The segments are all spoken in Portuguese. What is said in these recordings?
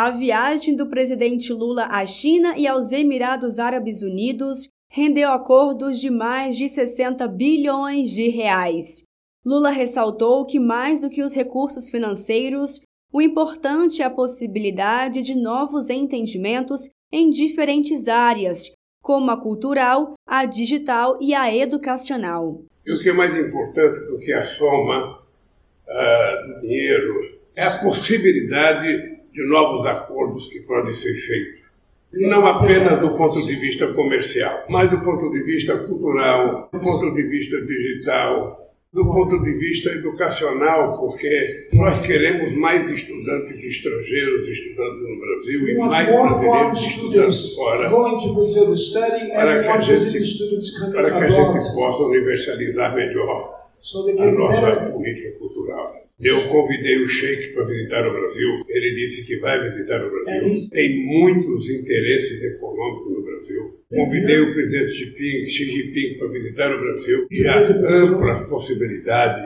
A viagem do presidente Lula à China e aos Emirados Árabes Unidos rendeu acordos de mais de 60 bilhões de reais. Lula ressaltou que, mais do que os recursos financeiros, o importante é a possibilidade de novos entendimentos em diferentes áreas, como a cultural, a digital e a educacional. E o que é mais importante do que a soma uh, do dinheiro é a possibilidade de novos acordos que podem ser feitos. Não apenas do ponto de vista comercial, mas do ponto de vista cultural, do ponto de vista digital, do ponto de vista educacional, porque nós queremos mais estudantes estrangeiros estudando no Brasil e mais brasileiros estudando fora, para que a gente, para que a gente possa universalizar melhor a nossa política cultural. Eu convidei o Sheik para visitar o Brasil. Ele disse que vai visitar o Brasil. É Tem muitos interesses econômicos no Brasil. Convidei o presidente Xi Jinping, Xi Jinping para visitar o Brasil. E há amplas possibilidades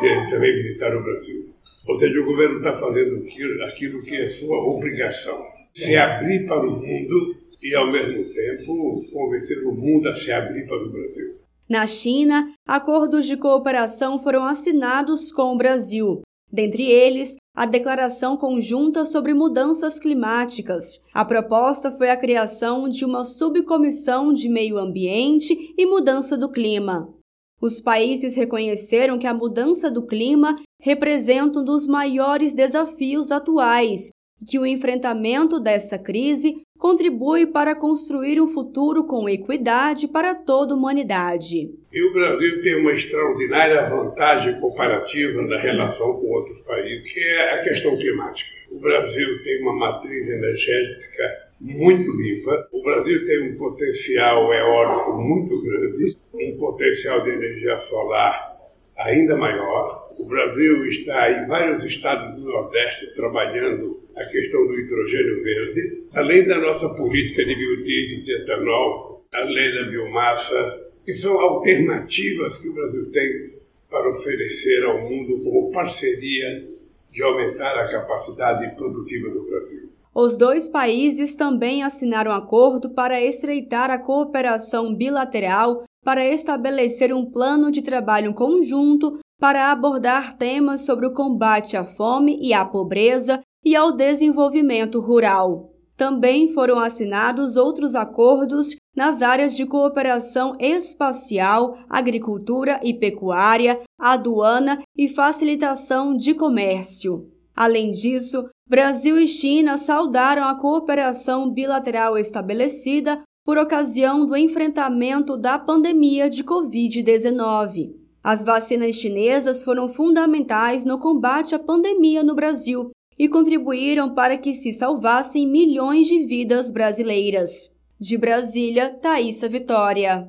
de ele também visitar o Brasil. Ou seja, o governo está fazendo aquilo, aquilo que é sua obrigação. Se abrir para o mundo e, ao mesmo tempo, convencer o mundo a se abrir para o Brasil. Na China, acordos de cooperação foram assinados com o Brasil, dentre eles a Declaração Conjunta sobre Mudanças Climáticas. A proposta foi a criação de uma subcomissão de meio ambiente e mudança do clima. Os países reconheceram que a mudança do clima representa um dos maiores desafios atuais que o enfrentamento dessa crise contribui para construir um futuro com equidade para toda a humanidade. E o Brasil tem uma extraordinária vantagem comparativa na relação com outros países, que é a questão climática. O Brasil tem uma matriz energética muito limpa. O Brasil tem um potencial eólico muito grande, um potencial de energia solar ainda maior. O Brasil está em vários estados do Nordeste trabalhando a questão do hidrogênio verde, além da nossa política de biodiesel e de etanol, além da biomassa, que são alternativas que o Brasil tem para oferecer ao mundo como parceria de aumentar a capacidade produtiva do Brasil. Os dois países também assinaram acordo para estreitar a cooperação bilateral para estabelecer um plano de trabalho conjunto para abordar temas sobre o combate à fome e à pobreza e ao desenvolvimento rural. Também foram assinados outros acordos nas áreas de cooperação espacial, agricultura e pecuária, aduana e facilitação de comércio. Além disso, Brasil e China saudaram a cooperação bilateral estabelecida por ocasião do enfrentamento da pandemia de Covid-19. As vacinas chinesas foram fundamentais no combate à pandemia no Brasil e contribuíram para que se salvassem milhões de vidas brasileiras. De Brasília, Thaisa Vitória.